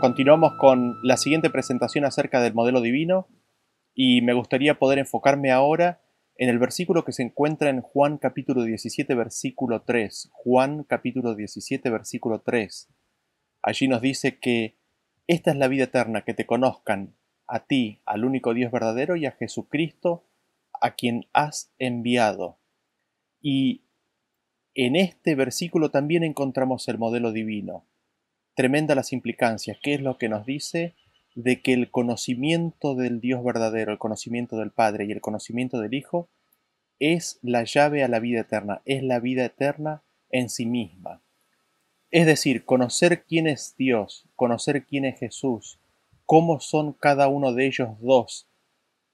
Continuamos con la siguiente presentación acerca del modelo divino y me gustaría poder enfocarme ahora en el versículo que se encuentra en Juan capítulo 17 versículo 3. Juan capítulo 17 versículo 3. Allí nos dice que esta es la vida eterna, que te conozcan a ti, al único Dios verdadero y a Jesucristo, a quien has enviado. Y en este versículo también encontramos el modelo divino. Tremenda las implicancias. ¿Qué es lo que nos dice? De que el conocimiento del Dios verdadero, el conocimiento del Padre y el conocimiento del Hijo es la llave a la vida eterna, es la vida eterna en sí misma. Es decir, conocer quién es Dios, conocer quién es Jesús, cómo son cada uno de ellos dos,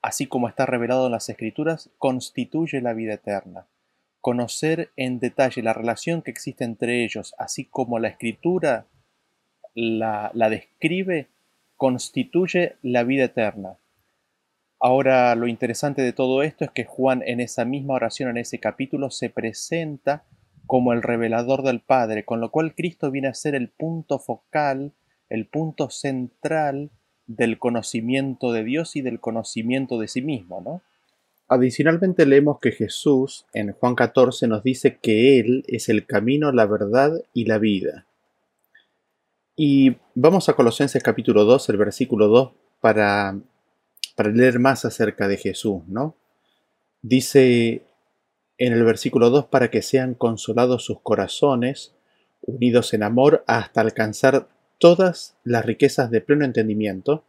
así como está revelado en las Escrituras, constituye la vida eterna. Conocer en detalle la relación que existe entre ellos, así como la Escritura la, describe, constituye la vida eterna. Ahora lo interesante de todo esto es que Juan en esa misma oración, en ese capítulo, se presenta como el revelador del Padre, con lo cual Cristo viene a ser el punto focal, el punto central del conocimiento de Dios y del conocimiento de sí mismo, ¿no? Adicionalmente leemos que Jesús en Juan 14 nos dice que Él es el camino, la verdad y la vida. Y vamos a Colosenses capítulo 2, el versículo 2, para, para leer más acerca de Jesús, ¿no? Dice en el versículo 2, para que sean consolados sus corazones, unidos en amor, hasta alcanzar todas las riquezas de pleno entendimiento,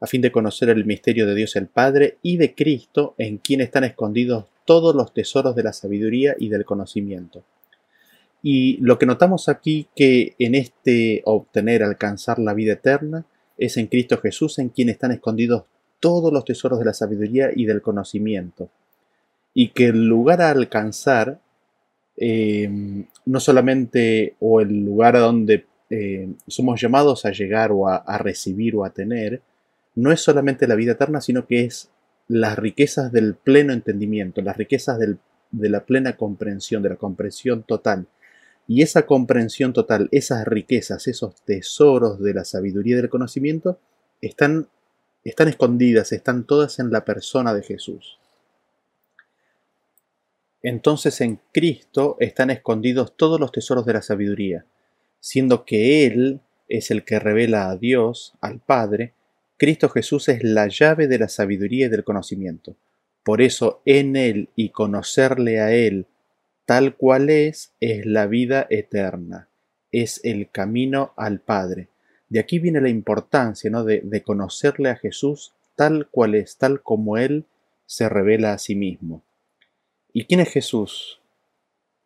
a fin de conocer el misterio de Dios el Padre y de Cristo, en quien están escondidos todos los tesoros de la sabiduría y del conocimiento y lo que notamos aquí que en este obtener, alcanzar la vida eterna, es en Cristo Jesús en quien están escondidos todos los tesoros de la sabiduría y del conocimiento. Y que el lugar a alcanzar, em, no solamente, o el lugar a donde em, somos llamados a llegar o a, recibir o a tener, no es solamente la vida eterna, sino que es las riquezas del pleno entendimiento, las riquezas de la plena comprensión, de la comprensión total y esa comprensión total, esas riquezas, esos tesoros de la sabiduría y del conocimiento, están, están escondidas, están todas en la persona de Jesús. Entonces en Cristo están escondidos todos los tesoros de la sabiduría, siendo que Él es el que revela a Dios, al Padre, Cristo Jesús es la llave de la sabiduría y del conocimiento. Por eso en Él y conocerle a Él tal cual es, es la vida eterna, es el camino al Padre. De aquí viene la importancia ¿no? de, de conocerle a Jesús tal cual es, tal como Él se revela a sí mismo. ¿Y quién es Jesús?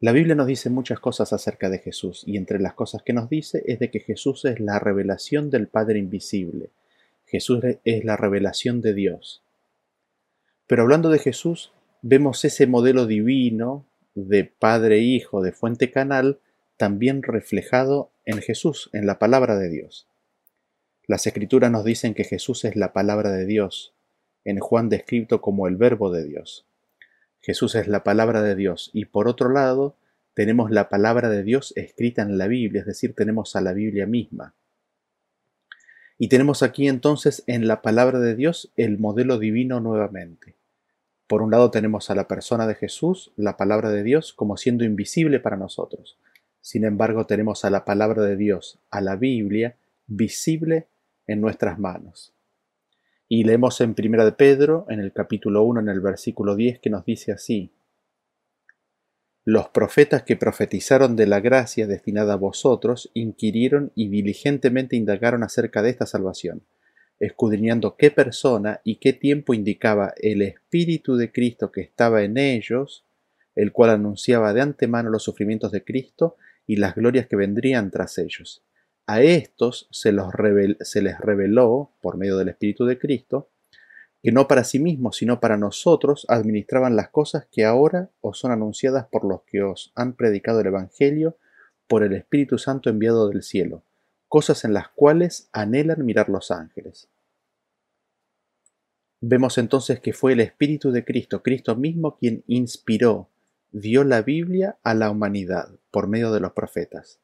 La Biblia nos dice muchas cosas acerca de Jesús, y entre las cosas que nos dice es de que Jesús es la revelación del Padre invisible. Jesús es la revelación de Dios. Pero hablando de Jesús, vemos ese modelo divino de Padre Hijo de Fuente Canal también reflejado en Jesús, en la palabra de Dios. Las escrituras nos dicen que Jesús es la palabra de Dios, en Juan descrito como el verbo de Dios. Jesús es la palabra de Dios y por otro lado tenemos la palabra de Dios escrita en la Biblia, es decir, tenemos a la Biblia misma. Y tenemos aquí entonces en la palabra de Dios el modelo divino nuevamente. Por un lado tenemos a la persona de Jesús, la palabra de Dios, como siendo invisible para nosotros. Sin embargo, tenemos a la palabra de Dios, a la Biblia, visible en nuestras manos. Y leemos en 1 de Pedro, en el capítulo 1, en el versículo 10, que nos dice así, Los profetas que profetizaron de la gracia destinada a vosotros inquirieron y diligentemente indagaron acerca de esta salvación escudriñando qué persona y qué tiempo indicaba el Espíritu de Cristo que estaba en ellos, el cual anunciaba de antemano los sufrimientos de Cristo y las glorias que vendrían tras ellos. A estos se, se les reveló, por medio del Espíritu de Cristo, que no para sí mismos, sino para nosotros administraban las cosas que ahora os son anunciadas por los que os han predicado el Evangelio por el Espíritu Santo enviado del cielo cosas en las cuales anhelan mirar los ángeles. Vemos entonces que fue el Espíritu de Cristo, Cristo mismo, quien inspiró, dio la Biblia a la humanidad por medio de los profetas.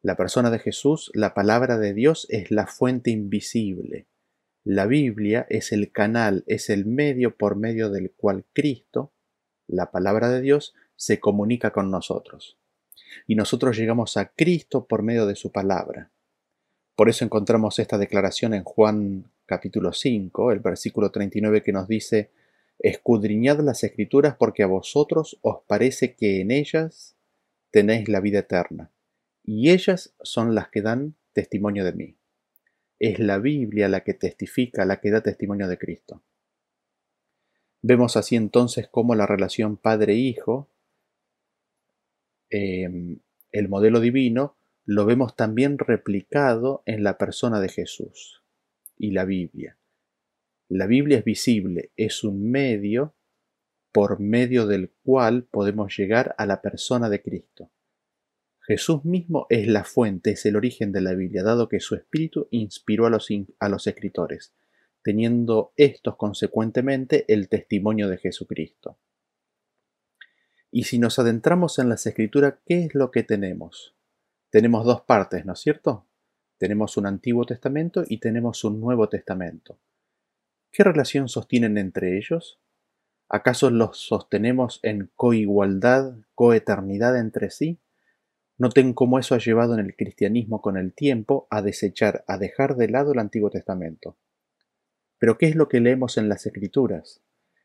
La persona de Jesús, la palabra de Dios, es la fuente invisible. La Biblia es el canal, es el medio por medio del cual Cristo, la palabra de Dios, se comunica con nosotros. Y nosotros llegamos a Cristo por medio de su palabra. Por eso encontramos esta declaración en Juan capítulo 5, el versículo 39 que nos dice, Escudriñad las escrituras porque a vosotros os parece que en ellas tenéis la vida eterna y ellas son las que dan testimonio de mí. Es la Biblia la que testifica, la que da testimonio de Cristo. Vemos así entonces cómo la relación padre-hijo, em, el modelo divino, lo vemos también replicado en la persona de Jesús y la Biblia. La Biblia es visible, es un medio por medio del cual podemos llegar a la persona de Cristo. Jesús mismo es la fuente, es el origen de la Biblia, dado que su espíritu inspiró a los, escritores, teniendo estos consecuentemente el testimonio de Jesucristo. Y si nos adentramos en las escrituras, ¿qué es lo que tenemos? Tenemos dos partes, ¿no es cierto? Tenemos un Antiguo Testamento y tenemos un Nuevo Testamento. ¿Qué relación sostienen entre ellos? ¿Acaso los sostenemos en coigualdad, coeternidad entre sí? Noten cómo eso ha llevado en el cristianismo con el tiempo a desechar, a dejar de lado el Antiguo Testamento. Pero ¿qué es lo que leemos en las Escrituras?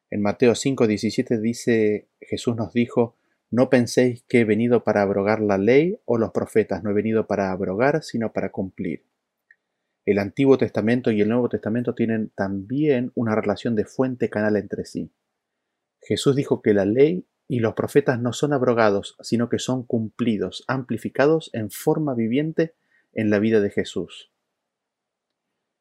En Mateo 5:17 dice, Jesús nos dijo, no penséis que he venido para abrogar la ley o los profetas, no he venido para abrogar, sino para cumplir. El Antiguo Testamento y el Nuevo Testamento tienen también una relación de fuente canal entre sí. Jesús dijo que la ley y los profetas no son abrogados, sino que son cumplidos, amplificados en forma viviente en la vida de Jesús.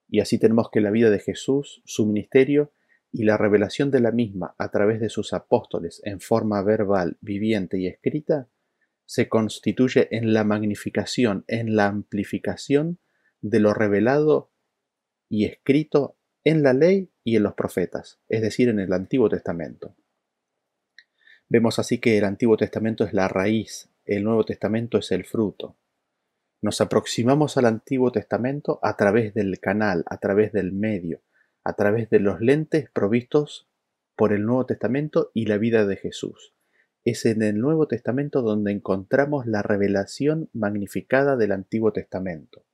Y así tenemos que la vida de Jesús, su ministerio y la revelación de la misma a través de sus apóstoles en forma verbal, viviente y escrita, se constituye en la magnificación, en la amplificación de lo revelado y escrito en la ley y en los profetas, es decir, en el Antiguo Testamento. Vemos así que el Antiguo Testamento es la raíz, el Nuevo Testamento es el fruto. Nos aproximamos al Antiguo Testamento a través del canal, a través del medio, a través de los lentes provistos por el Nuevo Testamento y la vida de Jesús. Es en el Nuevo Testamento donde encontramos la revelación magnificada del Antiguo Testamento.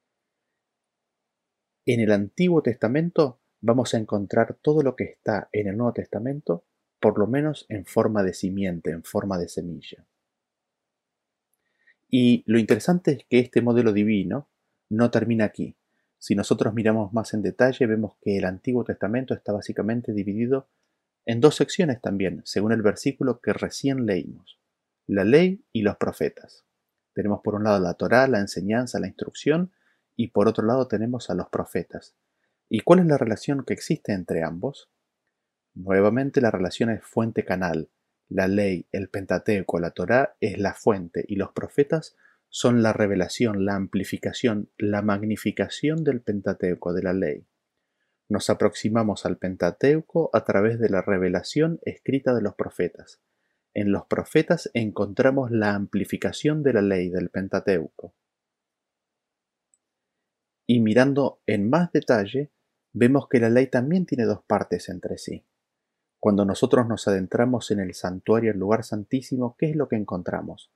En el Antiguo Testamento vamos a encontrar todo lo que está en el Nuevo Testamento por lo menos en forma de simiente, en forma de semilla. Y lo interesante es que este modelo divino no termina aquí. Si nosotros miramos más en detalle, vemos que el Antiguo Testamento está básicamente dividido en dos secciones también, según el versículo que recién leímos, la ley y los profetas. Tenemos por un lado la Torá, la enseñanza, la instrucción, y por otro lado tenemos a los profetas. ¿Y cuál es la relación que existe entre ambos? Nuevamente la relación es fuente-canal. La ley, el Pentateuco, la Torá es la fuente y los profetas son la revelación, la amplificación, la magnificación del Pentateuco, de la ley. Nos aproximamos al Pentateuco a través de la revelación escrita de los profetas. En los profetas encontramos la amplificación de la ley del Pentateuco. Y mirando en más detalle, vemos que la ley también tiene dos partes entre sí. Cuando nosotros nos adentramos en el santuario, el lugar santísimo, ¿qué es lo que encontramos?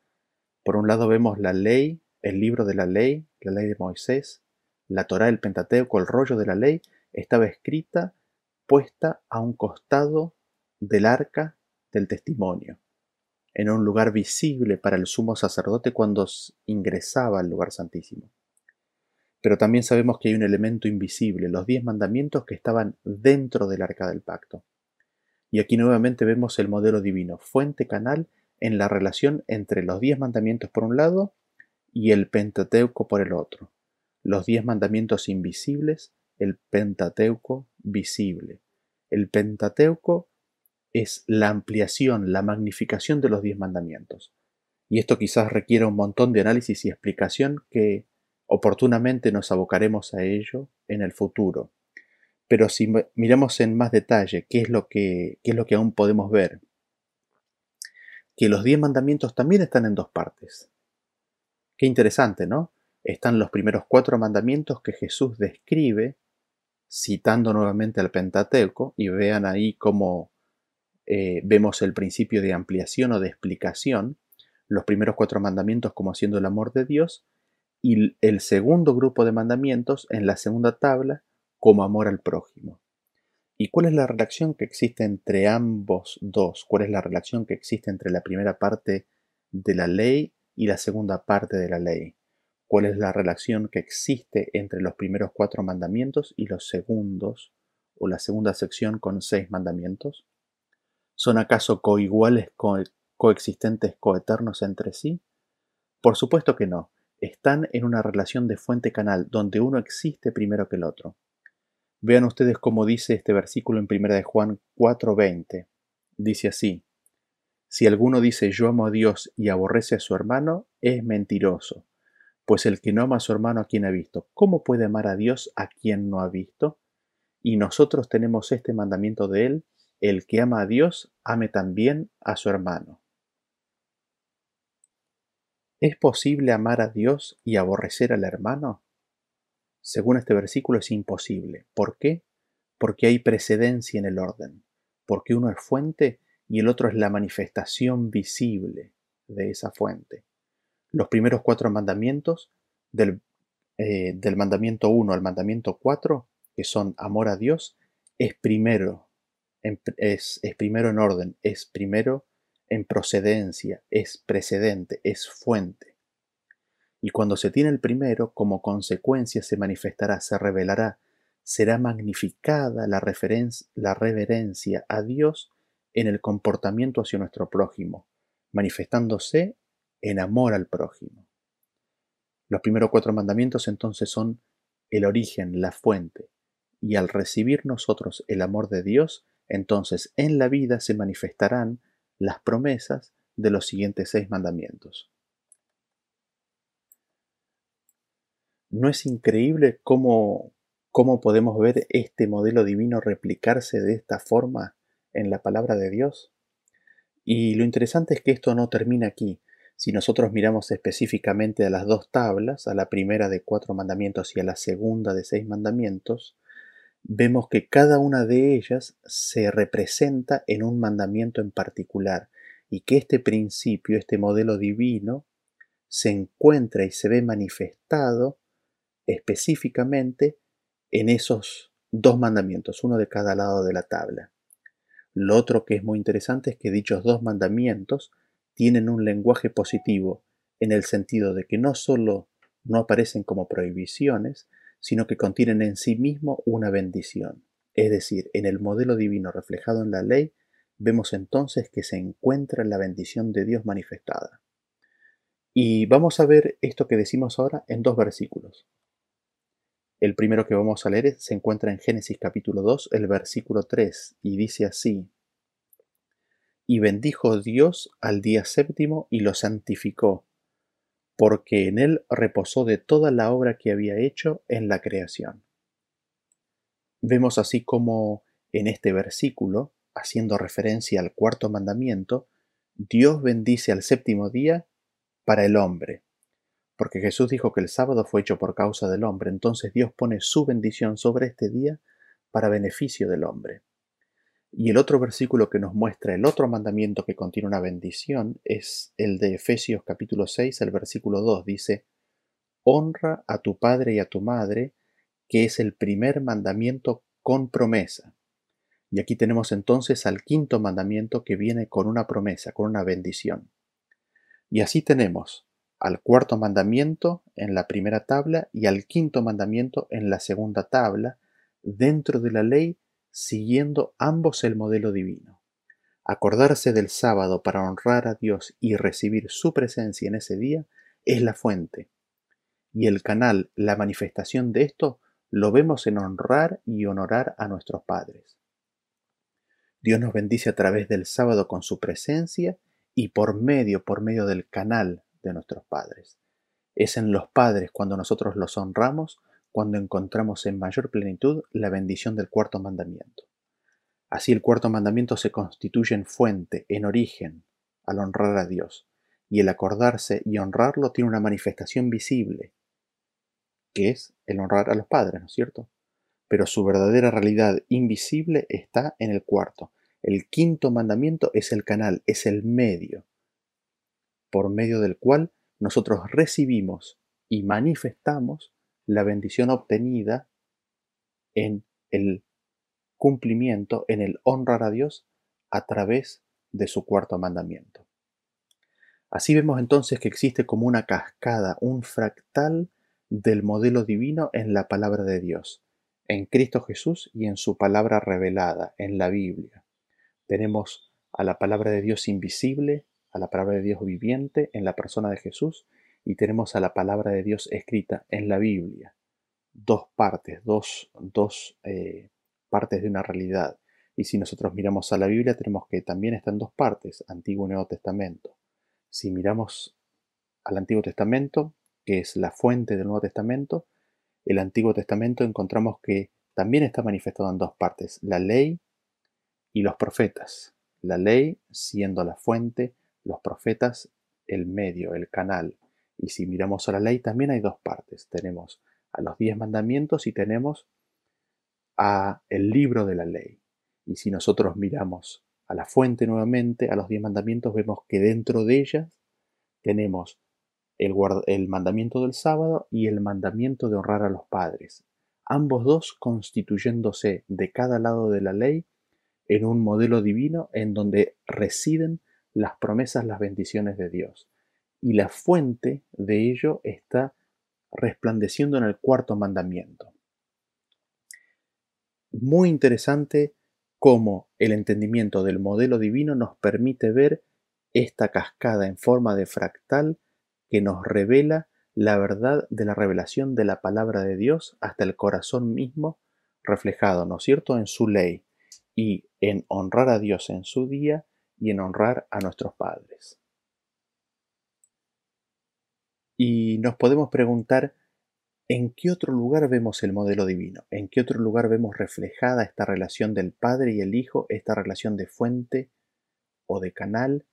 Por un lado vemos la ley, el libro de la ley, la ley de Moisés, la Torá, el Pentateuco, el rollo de la ley, estaba escrita, puesta a un costado del arca del testimonio, en un lugar visible para el sumo sacerdote cuando ingresaba al lugar santísimo. Pero también sabemos que hay un elemento invisible, los diez mandamientos que estaban dentro del arca del pacto. Y aquí nuevamente vemos el modelo divino, fuente canal en la relación entre los diez mandamientos por un lado y el Pentateuco por el otro. Los diez mandamientos invisibles, el Pentateuco visible. El Pentateuco es la ampliación, la magnificación de los diez mandamientos. Y esto quizás requiera un montón de análisis y explicación que oportunamente nos abocaremos a ello en el futuro. Pero si miramos en más detalle qué es lo que, es lo que aún podemos ver, que los diez mandamientos también están en dos partes. Qué interesante, ¿no? están los primeros cuatro mandamientos que Jesús describe citando nuevamente al Pentateuco y vean ahí cómo eh, vemos el principio de ampliación o de explicación, los primeros cuatro mandamientos como siendo el amor de Dios y el segundo grupo de mandamientos en la segunda tabla como amor al prójimo. ¿Y cuál es la relación que existe entre ambos dos? ¿Cuál es la relación que existe entre la primera parte de la ley y la segunda parte de la ley? ¿Cuál es la relación que existe entre los primeros cuatro mandamientos y los segundos o la segunda sección con seis mandamientos? ¿Son acaso coiguales, coexistentes, coeternos entre sí? Por supuesto que no. Están en una relación de fuente-canal, donde uno existe primero que el otro. Vean ustedes cómo dice este versículo en 1 de Juan 4:20. Dice así: Si alguno dice yo amo a Dios y aborrece a su hermano, es mentiroso. Pues el que no ama a su hermano a quien ha visto, ¿cómo puede amar a Dios a quien no ha visto? Y nosotros tenemos este mandamiento de él, el que ama a Dios, ame también a su hermano. ¿Es posible amar a Dios y aborrecer al hermano? Según este versículo es imposible. ¿Por qué? Porque hay precedencia en el orden, porque uno es fuente y el otro es la manifestación visible de esa fuente. Los primeros cuatro mandamientos, del, eh, mandamiento 1 al mandamiento 4, que son amor a Dios, es primero, es primero en orden, es primero en procedencia, es precedente, es fuente. Y cuando se tiene el primero, como consecuencia se manifestará, se revelará, será magnificada la, reverencia a Dios en el comportamiento hacia nuestro prójimo, manifestándose en amor al prójimo. Los primeros cuatro mandamientos entonces son el origen, la fuente, y al recibir nosotros el amor de Dios, entonces en la vida se manifestarán las promesas de los siguientes seis mandamientos. ¿No es increíble cómo, cómo podemos ver este modelo divino replicarse de esta forma en la palabra de Dios? Y lo interesante es que esto no termina aquí. Si nosotros miramos específicamente a las dos tablas, a la primera de cuatro mandamientos y a la segunda de seis mandamientos, vemos que cada una de ellas se representa en un mandamiento en particular y que este principio, este modelo divino, se encuentra y se ve manifestado específicamente en esos dos mandamientos, uno de cada lado de la tabla. Lo otro que es muy interesante es que dichos dos mandamientos tienen un lenguaje positivo en el sentido de que no solo no aparecen como prohibiciones, sino que contienen en sí mismo una bendición. Es decir, en el modelo divino reflejado en la ley, vemos entonces que se encuentra la bendición de Dios manifestada. Y vamos a ver esto que decimos ahora en dos versículos. El primero que vamos a leer se encuentra en Génesis capítulo 2, el versículo 3, y dice así, Y bendijo Dios al día séptimo y lo santificó, porque en él reposó de toda la obra que había hecho en la creación. Vemos así como en este versículo, haciendo referencia al cuarto mandamiento, Dios bendice al séptimo día para el hombre, porque Jesús dijo que el sábado fue hecho por causa del hombre, entonces Dios pone su bendición sobre este día para beneficio del hombre. Y el otro versículo que nos muestra el otro mandamiento que contiene una bendición es el de Efesios capítulo 6, el versículo 2. Dice, Honra a tu padre y a tu madre, que es el primer mandamiento con promesa. Y aquí tenemos entonces al quinto mandamiento que viene con una promesa, con una bendición. Y así tenemos al cuarto mandamiento en la primera tabla y al quinto mandamiento en la segunda tabla, dentro de la ley, siguiendo ambos el modelo divino. Acordarse del sábado para honrar a Dios y recibir su presencia en ese día es la fuente. Y el canal, la manifestación de esto, lo vemos en honrar y honorar a nuestros padres. Dios nos bendice a través del sábado con su presencia y por medio, por medio del canal de nuestros padres. Es en los padres cuando nosotros los honramos, cuando encontramos en mayor plenitud la bendición del cuarto mandamiento. Así el cuarto mandamiento se constituye en fuente, en origen, al honrar a Dios, y el acordarse y honrarlo tiene una manifestación visible, que es el honrar a los padres, ¿no es cierto? Pero su verdadera realidad invisible está en el cuarto. El quinto mandamiento es el canal, es el medio, por medio del cual nosotros recibimos y manifestamos la bendición obtenida en el cumplimiento, en el honrar a Dios a través de su cuarto mandamiento. Así vemos entonces que existe como una cascada, un fractal del modelo divino en la palabra de Dios, en Cristo Jesús y en su palabra revelada, en la Biblia. Tenemos a la palabra de Dios invisible, a la palabra de Dios viviente en la persona de Jesús y tenemos a la palabra de Dios escrita en la Biblia. Dos partes, dos, dos eh, partes de una realidad. Y si nosotros miramos a la Biblia, tenemos que también está en dos partes, Antiguo y Nuevo Testamento. Si miramos al Antiguo Testamento, que es la fuente del Nuevo Testamento, el Antiguo Testamento encontramos que también está manifestado en dos partes, la ley y los profetas. La ley siendo la fuente, los profetas el medio, el canal. Y si miramos a la ley, también hay dos partes. Tenemos a los diez mandamientos y tenemos a el libro de la ley. Y si nosotros miramos a la fuente nuevamente, a los diez mandamientos, vemos que dentro de ellas tenemos el, el mandamiento del sábado y el mandamiento de honrar a los padres, ambos dos constituyéndose de cada lado de la ley en un modelo divino en donde residen las promesas, las bendiciones de Dios. Y la fuente de ello está resplandeciendo en el cuarto mandamiento muy interesante cómo el entendimiento del modelo divino nos permite ver esta cascada en forma de fractal que nos revela la verdad de la revelación de la palabra de Dios hasta el corazón mismo reflejado, ¿no es cierto?, en su ley y en honrar a Dios en su día y en honrar a nuestros padres. Y nos podemos preguntar, ¿En qué otro lugar vemos el modelo divino? ¿En qué otro lugar vemos reflejada esta relación del Padre y el Hijo, esta relación de fuente o de canal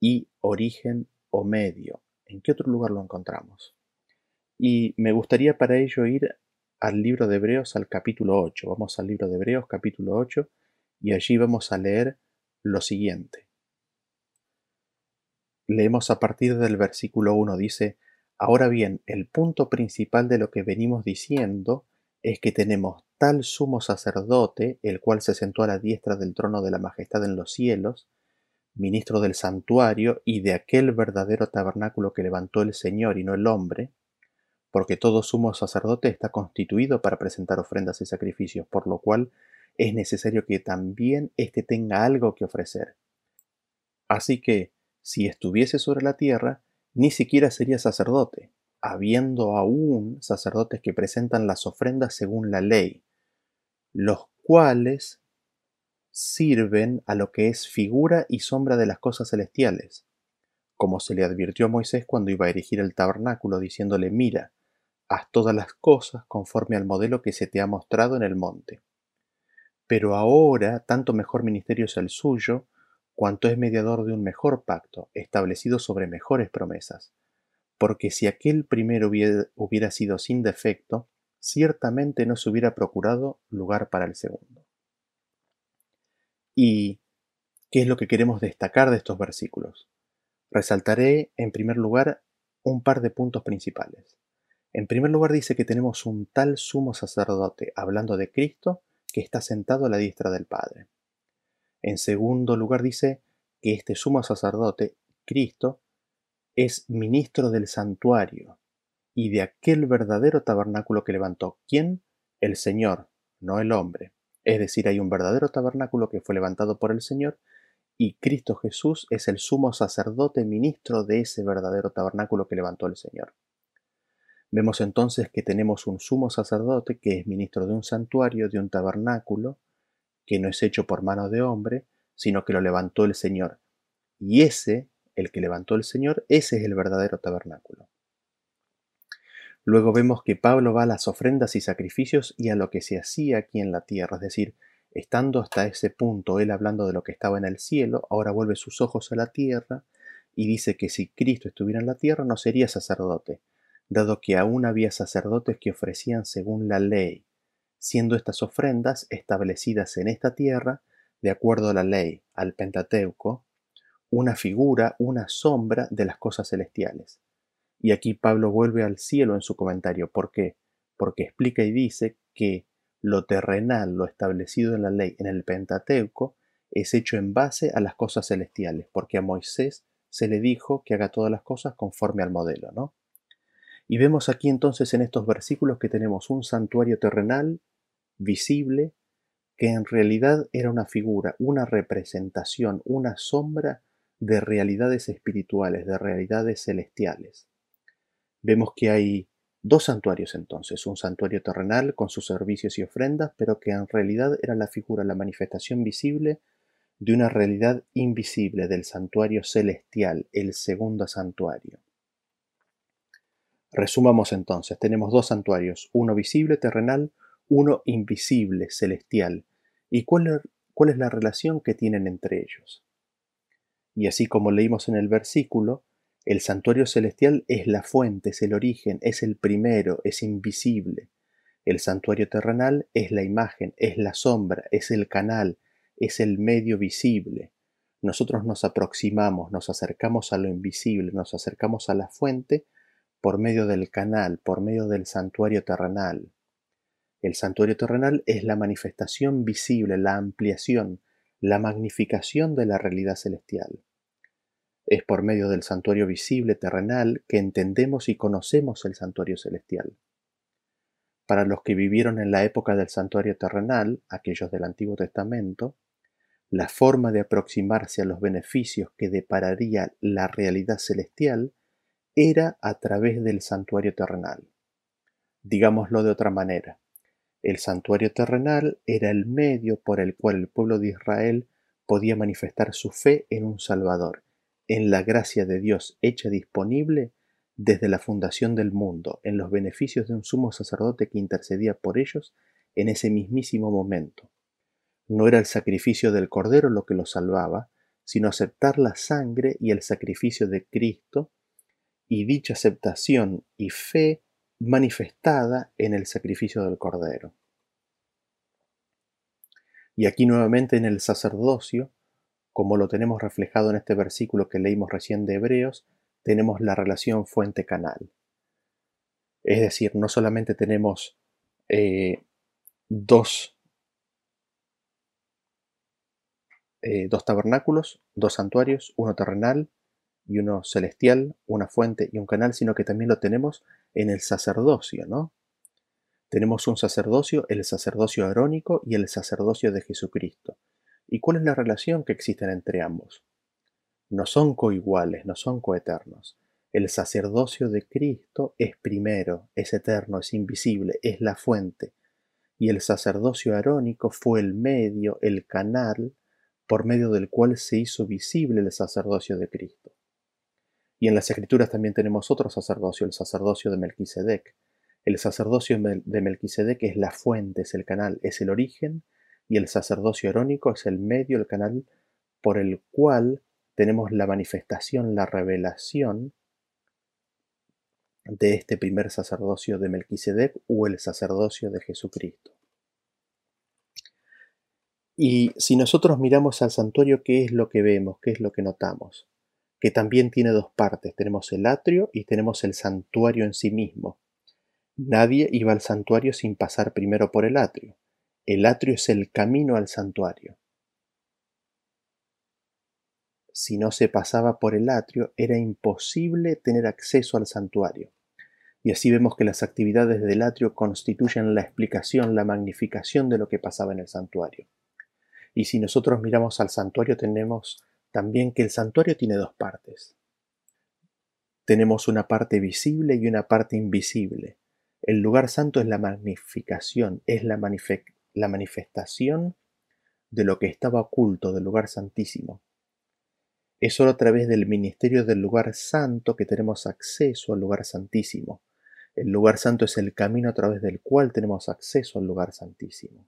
y origen o medio? ¿En qué otro lugar lo encontramos? Y me gustaría para ello ir al libro de Hebreos al capítulo 8. Vamos al libro de Hebreos capítulo 8 y allí vamos a leer lo siguiente. Leemos a partir del versículo 1, dice, Ahora bien, el punto principal de lo que venimos diciendo es que tenemos tal sumo sacerdote, el cual se sentó a la diestra del trono de la majestad en los cielos, ministro del santuario y de aquel verdadero tabernáculo que levantó el Señor y no el hombre, porque todo sumo sacerdote está constituido para presentar ofrendas y sacrificios, por lo cual es necesario que también éste tenga algo que ofrecer. Así que, si estuviese sobre la tierra, ni siquiera sería sacerdote, habiendo aún sacerdotes que presentan las ofrendas según la ley, los cuales sirven a lo que es figura y sombra de las cosas celestiales, como se le advirtió a Moisés cuando iba a erigir el tabernáculo, diciéndole, mira, haz todas las cosas conforme al modelo que se te ha mostrado en el monte. Pero ahora tanto mejor ministerio es el suyo, cuanto es mediador de un mejor pacto, establecido sobre mejores promesas. Porque si aquel primero hubiera, sido sin defecto, ciertamente no se hubiera procurado lugar para el segundo. ¿Y qué es lo que queremos destacar de estos versículos? Resaltaré en primer lugar un par de puntos principales. En primer lugar dice que tenemos un tal sumo sacerdote, hablando de Cristo, que está sentado a la diestra del Padre. En segundo lugar dice que este sumo sacerdote, Cristo, es ministro del santuario y de aquel verdadero tabernáculo que levantó. ¿Quién? El Señor, no el hombre. Es decir, hay un verdadero tabernáculo que fue levantado por el Señor y Cristo Jesús es el sumo sacerdote ministro de ese verdadero tabernáculo que levantó el Señor. Vemos entonces que tenemos un sumo sacerdote que es ministro de un santuario, de un tabernáculo, que no es hecho por mano de hombre, sino que lo levantó el Señor. Y ese, el que levantó el Señor, ese es el verdadero tabernáculo. Luego vemos que Pablo va a las ofrendas y sacrificios y a lo que se hacía aquí en la tierra, es decir, estando hasta ese punto él hablando de lo que estaba en el cielo, ahora vuelve sus ojos a la tierra y dice que si Cristo estuviera en la tierra no sería sacerdote, dado que aún había sacerdotes que ofrecían según la ley, siendo estas ofrendas establecidas en esta tierra de acuerdo a la ley, al Pentateuco, una figura, una sombra de las cosas celestiales. Y aquí Pablo vuelve al cielo en su comentario. ¿Por qué? Porque explica y dice que lo terrenal, lo establecido en la ley, en el Pentateuco, es hecho en base a las cosas celestiales, porque a Moisés se le dijo que haga todas las cosas conforme al modelo, ¿no? Y vemos aquí entonces en estos versículos que tenemos un santuario terrenal, visible, que en realidad era una figura, una representación, una sombra de realidades espirituales, de realidades celestiales. Vemos que hay dos santuarios entonces, un santuario terrenal con sus servicios y ofrendas, pero que en realidad era la figura, la manifestación visible de una realidad invisible del santuario celestial, el segundo santuario. Resumamos entonces, tenemos dos santuarios, uno visible, terrenal, uno invisible, celestial. ¿Y cuál, es la relación que tienen entre ellos? Y así como leímos en el versículo, el santuario celestial es la fuente, es el origen, es el primero, es invisible. El santuario terrenal es la imagen, es la sombra, es el canal, es el medio visible. Nosotros nos aproximamos, nos acercamos a lo invisible, nos acercamos a la fuente por medio del canal, por medio del santuario terrenal. El santuario terrenal es la manifestación visible, la ampliación, la magnificación de la realidad celestial. Es por medio del santuario visible terrenal que entendemos y conocemos el santuario celestial. Para los que vivieron en la época del santuario terrenal, aquellos del Antiguo Testamento, la forma de aproximarse a los beneficios que depararía la realidad celestial era a través del santuario terrenal. Digámoslo de otra manera, el santuario terrenal era el medio por el cual el pueblo de Israel podía manifestar su fe en un Salvador, en la gracia de Dios hecha disponible desde la fundación del mundo, en los beneficios de un sumo sacerdote que intercedía por ellos en ese mismísimo momento. No era el sacrificio del Cordero lo que los salvaba, sino aceptar la sangre y el sacrificio de Cristo y dicha aceptación y fe manifestada en el sacrificio del Cordero. Y aquí nuevamente en el sacerdocio, como lo tenemos reflejado en este versículo que leímos recién de Hebreos, tenemos la relación fuente-canal. Es decir, no solamente tenemos eh, dos, eh, dos tabernáculos, dos santuarios, uno terrenal y uno celestial, una fuente y un canal, sino que también lo tenemos en el sacerdocio, ¿no? Tenemos un sacerdocio, el sacerdocio arónico y el sacerdocio de Jesucristo. ¿Y cuál es la relación que existe entre ambos? No son coiguales, no son coeternos. El sacerdocio de Cristo es primero, es eterno, es invisible, es la fuente. Y el sacerdocio arónico fue el medio, el canal, por medio del cual se hizo visible el sacerdocio de Cristo. Y en las escrituras también tenemos otro sacerdocio, el sacerdocio de Melquisedec. El sacerdocio de Melquisedec es la fuente, es el canal, es el origen, y el sacerdocio arónico es el medio, el canal por el cual tenemos la manifestación, la revelación de este primer sacerdocio de Melquisedec o el sacerdocio de Jesucristo. Y si nosotros miramos al santuario, ¿qué es lo que vemos? ¿Qué es lo que notamos? Que también tiene dos partes. Tenemos el atrio y tenemos el santuario en sí mismo. Nadie iba al santuario sin pasar primero por el atrio. El atrio es el camino al santuario. Si no se pasaba por el atrio, era imposible tener acceso al santuario. Y así vemos que las actividades del atrio constituyen la explicación, la magnificación de lo que pasaba en el santuario. Y si nosotros miramos al santuario tenemos también que el santuario tiene dos partes. Tenemos una parte visible y una parte invisible. El lugar santo es la magnificación, es la, manifestación de lo que estaba oculto del lugar santísimo. Es solo a través del ministerio del lugar santo que tenemos acceso al lugar santísimo. El lugar santo es el camino a través del cual tenemos acceso al lugar santísimo.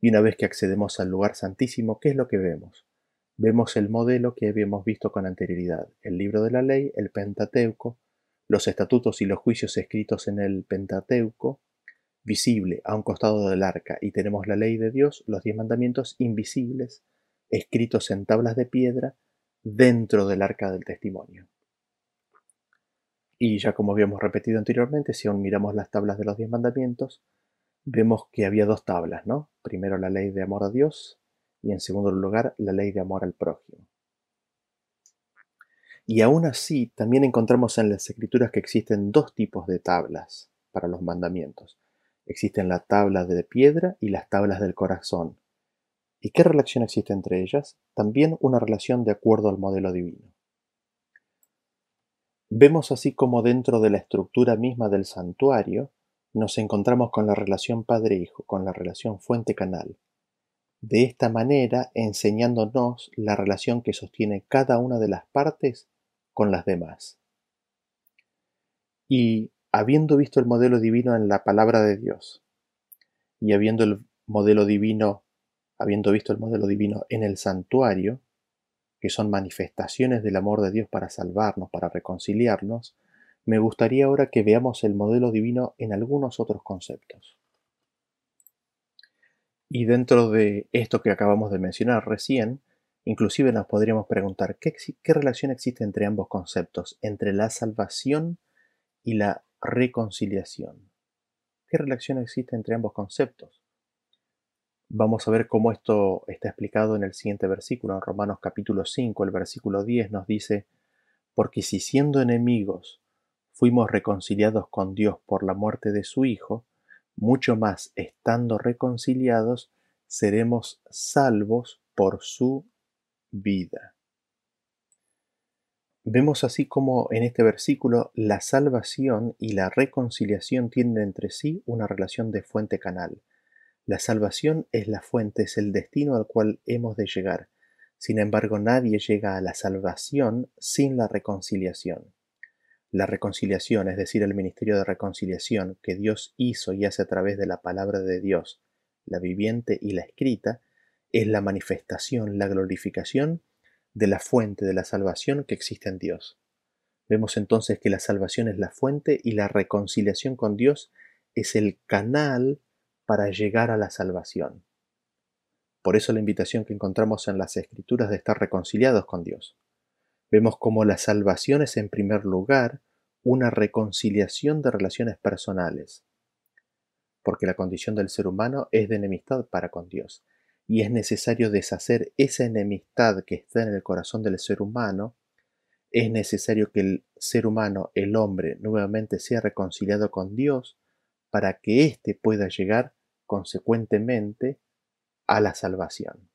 Y una vez que accedemos al lugar santísimo, ¿qué es lo que vemos? Vemos el modelo que habíamos visto con anterioridad, el libro de la ley, el Pentateuco, los estatutos y los juicios escritos en el Pentateuco, visible a un costado del arca, y tenemos la ley de Dios, los diez mandamientos invisibles, escritos en tablas de piedra, dentro del arca del testimonio. Y ya como habíamos repetido anteriormente, si aún miramos las tablas de los diez mandamientos, vemos que había dos tablas, ¿no? Primero la ley de amor a Dios y en segundo lugar la ley de amor al prójimo. Y aún así, también encontramos en las escrituras que existen dos tipos de tablas para los mandamientos. Existen la tabla de piedra y las tablas del corazón. ¿Y qué relación existe entre ellas? También una relación de acuerdo al modelo divino. Vemos así como dentro de la estructura misma del santuario nos encontramos con la relación padre-hijo, con la relación fuente-canal. De esta manera enseñándonos la relación que sostiene cada una de las partes con las demás. Y habiendo visto el modelo divino en la palabra de Dios, y habiendo el modelo divino, habiendo visto el modelo divino en el santuario, que son manifestaciones del amor de Dios para salvarnos, para reconciliarnos, me gustaría ahora que veamos el modelo divino en algunos otros conceptos. Y dentro de esto que acabamos de mencionar recién, inclusive nos podríamos preguntar qué, relación existe entre ambos conceptos, entre la salvación y la reconciliación. ¿Qué relación existe entre ambos conceptos? Vamos a ver cómo esto está explicado en el siguiente versículo, en Romanos capítulo 5, el versículo 10 nos dice, porque si siendo enemigos fuimos reconciliados con Dios por la muerte de su Hijo, mucho más estando reconciliados seremos salvos por su vida. Vemos así como en este versículo la salvación y la reconciliación tienen entre sí una relación de fuente-canal. La salvación es la fuente, es el destino al cual hemos de llegar. Sin embargo, nadie llega a la salvación sin la reconciliación. La reconciliación, es decir, el ministerio de reconciliación que Dios hizo y hace a través de la palabra de Dios, la viviente y la escrita, es la manifestación, la glorificación de la fuente de la salvación que existe en Dios. Vemos entonces que la salvación es la fuente y la reconciliación con Dios es el canal para llegar a la salvación. Por eso la invitación que encontramos en las Escrituras de estar reconciliados con Dios. Vemos como la salvación es en primer lugar una reconciliación de relaciones personales, porque la condición del ser humano es de enemistad para con Dios, y es necesario deshacer esa enemistad que está en el corazón del ser humano, es necesario que el ser humano, el hombre, nuevamente sea reconciliado con Dios para que éste pueda llegar consecuentemente a la salvación.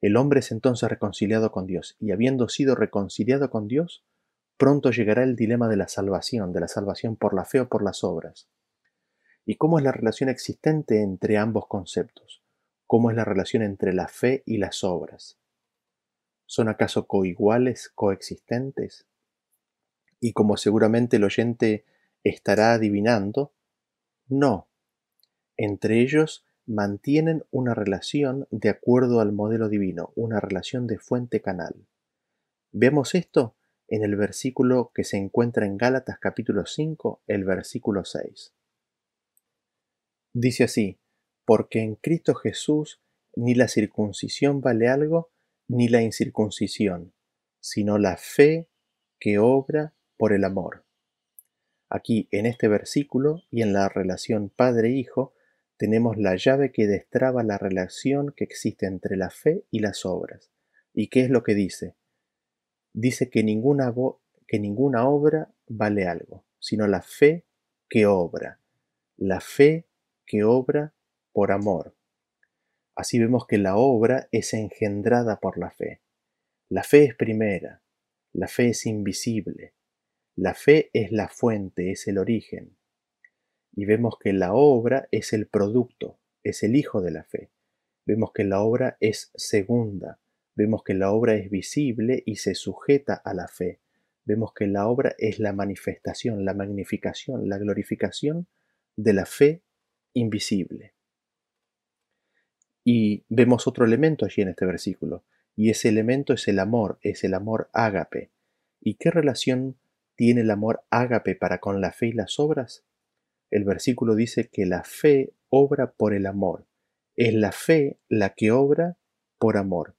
El hombre es entonces reconciliado con Dios, y habiendo sido reconciliado con Dios, pronto llegará el dilema de la salvación, de la salvación por la fe o por las obras. ¿Y cómo es la relación existente entre ambos conceptos? ¿Cómo es la relación entre la fe y las obras? ¿Son acaso coiguales, coexistentes? Y como seguramente el oyente estará adivinando, no. Entre ellos mantienen una relación de acuerdo al modelo divino, una relación de fuente-canal. Vemos esto en el versículo que se encuentra en Gálatas capítulo 5, el versículo 6. Dice así, porque en Cristo Jesús ni la circuncisión vale algo, ni la incircuncisión, sino la fe que obra por el amor. Aquí en este versículo y en la relación padre-hijo tenemos la llave que destraba la relación que existe entre la fe y las obras. ¿Y qué es lo que dice? Dice que ninguna, que ninguna obra vale algo, sino la fe que obra. La fe que obra por amor. Así vemos que la obra es engendrada por la fe. La fe es primera, la fe es invisible, la fe es la fuente, es el origen. Y vemos que la obra es el producto, es el hijo de la fe. Vemos que la obra es segunda. Vemos que la obra es visible y se sujeta a la fe. Vemos que la obra es la manifestación, la magnificación, la glorificación de la fe invisible. Y vemos otro elemento allí en este versículo, y ese elemento es el amor, es el amor ágape. ¿Y qué relación tiene el amor ágape para con la fe y las obras? El versículo dice que la fe obra por el amor. Es la fe la que obra por amor.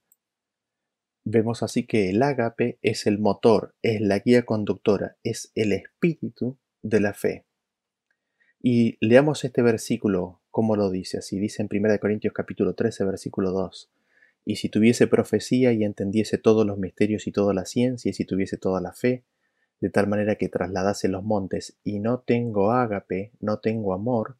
Vemos así que el ágape es el motor, es la guía conductora, es el espíritu de la fe. Y leamos este versículo como lo dice, así dice en 1 Corintios capítulo 13 versículo 2. Y si tuviese profecía y entendiese todos los misterios y toda la ciencia, y si tuviese toda la fe, de tal manera que trasladase los montes, y no tengo ágape, no tengo amor,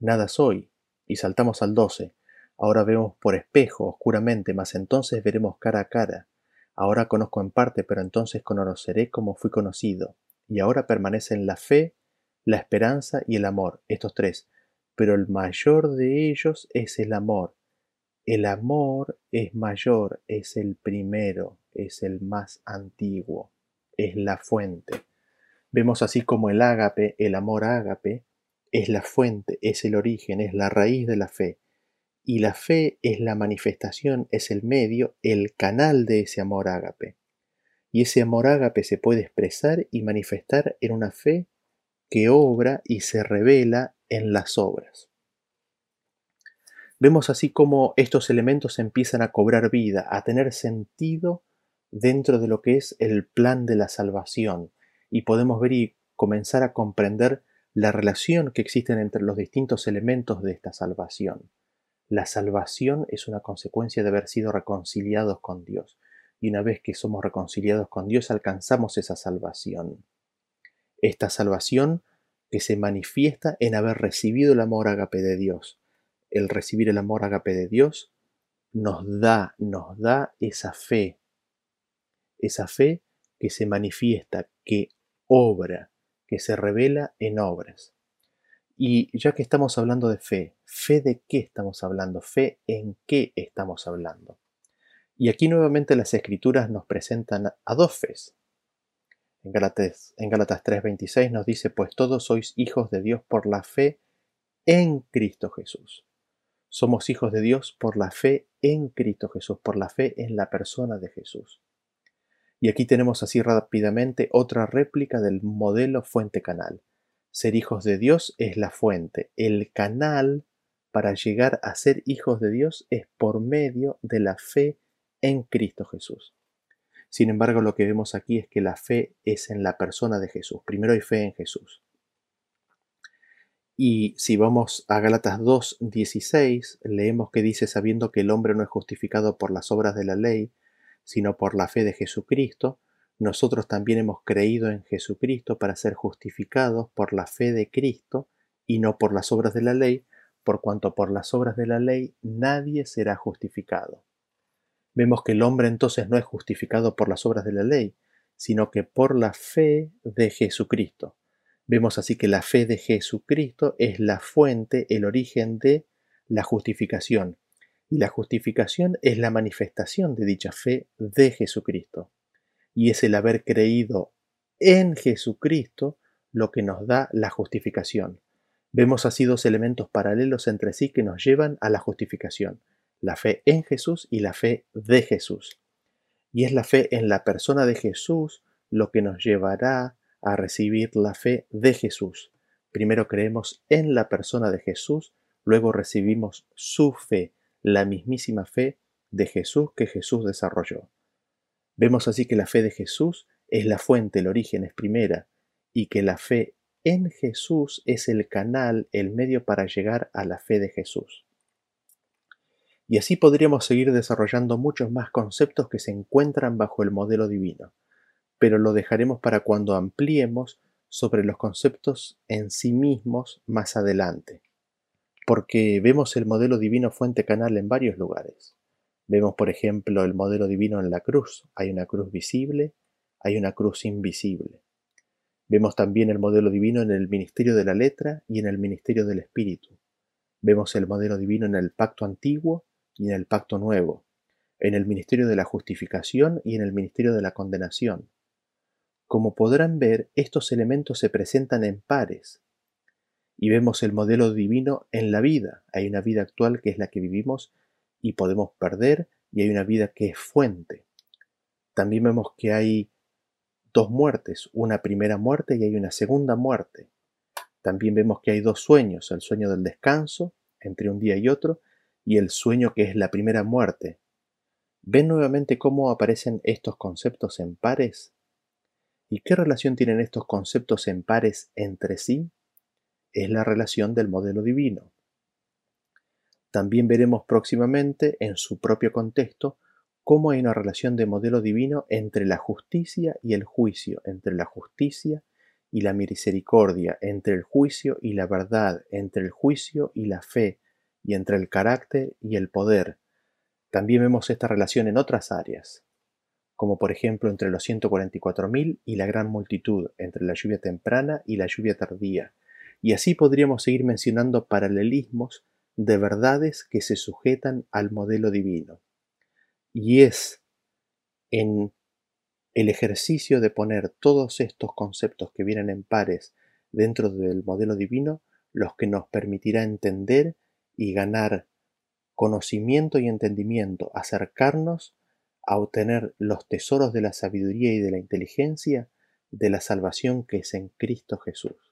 nada soy. Y saltamos al 12. Ahora vemos por espejo, oscuramente, mas entonces veremos cara a cara. Ahora conozco en parte, pero entonces conoceré como fui conocido. Y ahora permanecen la fe, la esperanza y el amor, estos tres. Pero el mayor de ellos es el amor. El amor es mayor, es el primero, es el más antiguo, es la fuente. Vemos así como el ágape, el amor ágape, es la fuente, es el origen, es la raíz de la fe. Y la fe es la manifestación, es el medio, el canal de ese amor ágape. Y ese amor ágape se puede expresar y manifestar en una fe que obra y se revela en las obras. Vemos así como estos elementos empiezan a cobrar vida, a tener sentido dentro de lo que es el plan de la salvación, y podemos ver y comenzar a comprender la relación que existen entre los distintos elementos de esta salvación. La salvación es una consecuencia de haber sido reconciliados con Dios, y una vez que somos reconciliados con Dios alcanzamos esa salvación. Esta salvación que se manifiesta en haber recibido el amor agape de Dios. El recibir el amor agape de Dios nos da, nos da esa fe, esa fe que se manifiesta, que obra, que se revela en obras. Y ya que estamos hablando de fe, ¿fe de qué estamos hablando? ¿Fe en qué estamos hablando? Y aquí nuevamente las escrituras nos presentan a dos fes. En Gálatas, en Gálatas 3:26 nos dice, pues todos sois hijos de Dios por la fe en Cristo Jesús. Somos hijos de Dios por la fe en Cristo Jesús, por la fe en la persona de Jesús. Y aquí tenemos así rápidamente otra réplica del modelo fuente-canal. Ser hijos de Dios es la fuente. El canal para llegar a ser hijos de Dios es por medio de la fe en Cristo Jesús. Sin embargo, lo que vemos aquí es que la fe es en la persona de Jesús. Primero hay fe en Jesús. Y si vamos a Gálatas 2.16, leemos que dice, sabiendo que el hombre no es justificado por las obras de la ley, sino por la fe de Jesucristo, nosotros también hemos creído en Jesucristo para ser justificados por la fe de Cristo y no por las obras de la ley, por cuanto por las obras de la ley nadie será justificado. Vemos que el hombre entonces no es justificado por las obras de la ley, sino que por la fe de Jesucristo. Vemos así que la fe de Jesucristo es la fuente, el origen de la justificación, y la justificación es la manifestación de dicha fe de Jesucristo. Y es el haber creído en Jesucristo lo que nos da la justificación. Vemos así dos elementos paralelos entre sí que nos llevan a la justificación, la fe en Jesús y la fe de Jesús. Y es la fe en la persona de Jesús lo que nos llevará a recibir la fe de Jesús. Primero creemos en la persona de Jesús, luego recibimos su fe, la mismísima fe de Jesús que Jesús desarrolló. Vemos así que la fe de Jesús es la fuente, el origen es primera, y que la fe en Jesús es el canal, el medio para llegar a la fe de Jesús. Y así podríamos seguir desarrollando muchos más conceptos que se encuentran bajo el modelo divino, pero lo dejaremos para cuando ampliemos sobre los conceptos en sí mismos más adelante porque vemos el modelo divino fuente canal en varios lugares. Vemos, por ejemplo, el modelo divino en la cruz. Hay una cruz visible, hay una cruz invisible. Vemos también el modelo divino en el ministerio de la letra y en el ministerio del espíritu. Vemos el modelo divino en el pacto antiguo y en el pacto nuevo, en el ministerio de la justificación y en el ministerio de la condenación. Como podrán ver, estos elementos se presentan en pares, y vemos el modelo divino en la vida. Hay una vida actual que es la que vivimos y podemos perder y hay una vida que es fuente. También vemos que hay dos muertes, una primera muerte y hay una segunda muerte. También vemos que hay dos sueños, el sueño del descanso entre un día y otro y el sueño que es la primera muerte. ¿Ven nuevamente cómo aparecen estos conceptos en pares? ¿Y qué relación tienen estos conceptos en pares entre sí? Es la relación del modelo divino. También veremos próximamente, en su propio contexto, cómo hay una relación de modelo divino entre la justicia y el juicio, entre la justicia y la misericordia, entre el juicio y la verdad, entre el juicio y la fe, y entre el carácter y el poder. También vemos esta relación en otras áreas, como por ejemplo entre los 144.000 y la gran multitud, entre la lluvia temprana y la lluvia tardía. Y así podríamos seguir mencionando paralelismos de verdades que se sujetan al modelo divino. Y es en el ejercicio de poner todos estos conceptos que vienen en pares dentro del modelo divino los que nos permitirá entender y ganar conocimiento y entendimiento, acercarnos a obtener los tesoros de la sabiduría y de la inteligencia de la salvación que es en Cristo Jesús.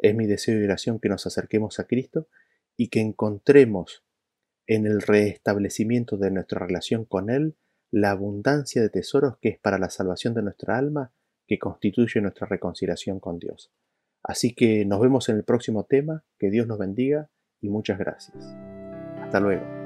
Es mi deseo y oración que nos acerquemos a Cristo y que encontremos en el restablecimiento de nuestra relación con Él la abundancia de tesoros que es para la salvación de nuestra alma, que constituye nuestra reconciliación con Dios. Así que nos vemos en el próximo tema, que Dios nos bendiga y muchas gracias. Hasta luego.